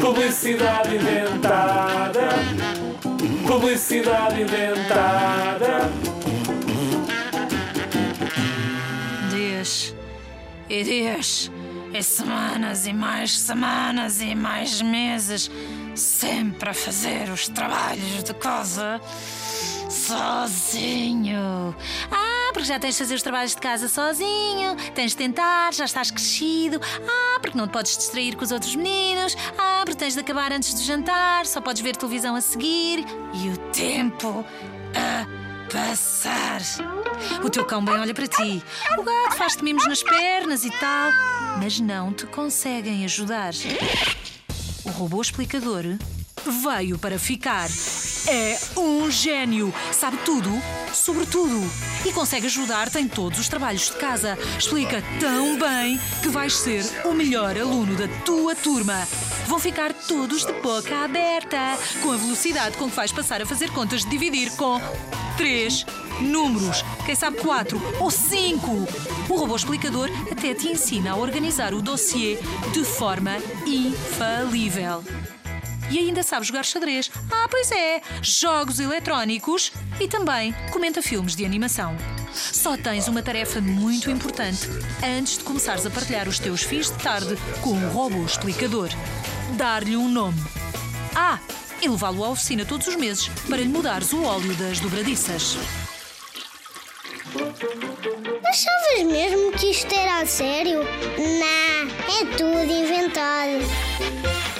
Publicidade inventada. Publicidade inventada. Dias e dias e semanas e mais semanas e mais meses sempre a fazer os trabalhos de casa sozinho. Já tens de fazer os trabalhos de casa sozinho, tens de tentar, já estás crescido. Ah, porque não te podes distrair com os outros meninos. Ah, porque tens de acabar antes do jantar, só podes ver televisão a seguir. E o tempo a passar. O teu cão bem olha para ti. O gato faz-te mimos nas pernas e tal, mas não te conseguem ajudar. O robô explicador veio para ficar. É um gênio, sabe tudo sobre tudo e consegue ajudar-te em todos os trabalhos de casa. Explica tão bem que vais ser o melhor aluno da tua turma. Vão ficar todos de boca aberta, com a velocidade com que vais passar a fazer contas de dividir com três números, quem sabe quatro ou cinco. O robô explicador até te ensina a organizar o dossiê de forma infalível. E ainda sabe jogar xadrez. Ah, pois é! Jogos eletrónicos e também comenta filmes de animação. Só tens uma tarefa muito importante antes de começares a partilhar os teus fins de tarde com o robô explicador: dar-lhe um nome. Ah, e levá-lo à oficina todos os meses para lhe mudares o óleo das dobradiças. Achavas mesmo que isto era a sério? Não, é tudo inventado.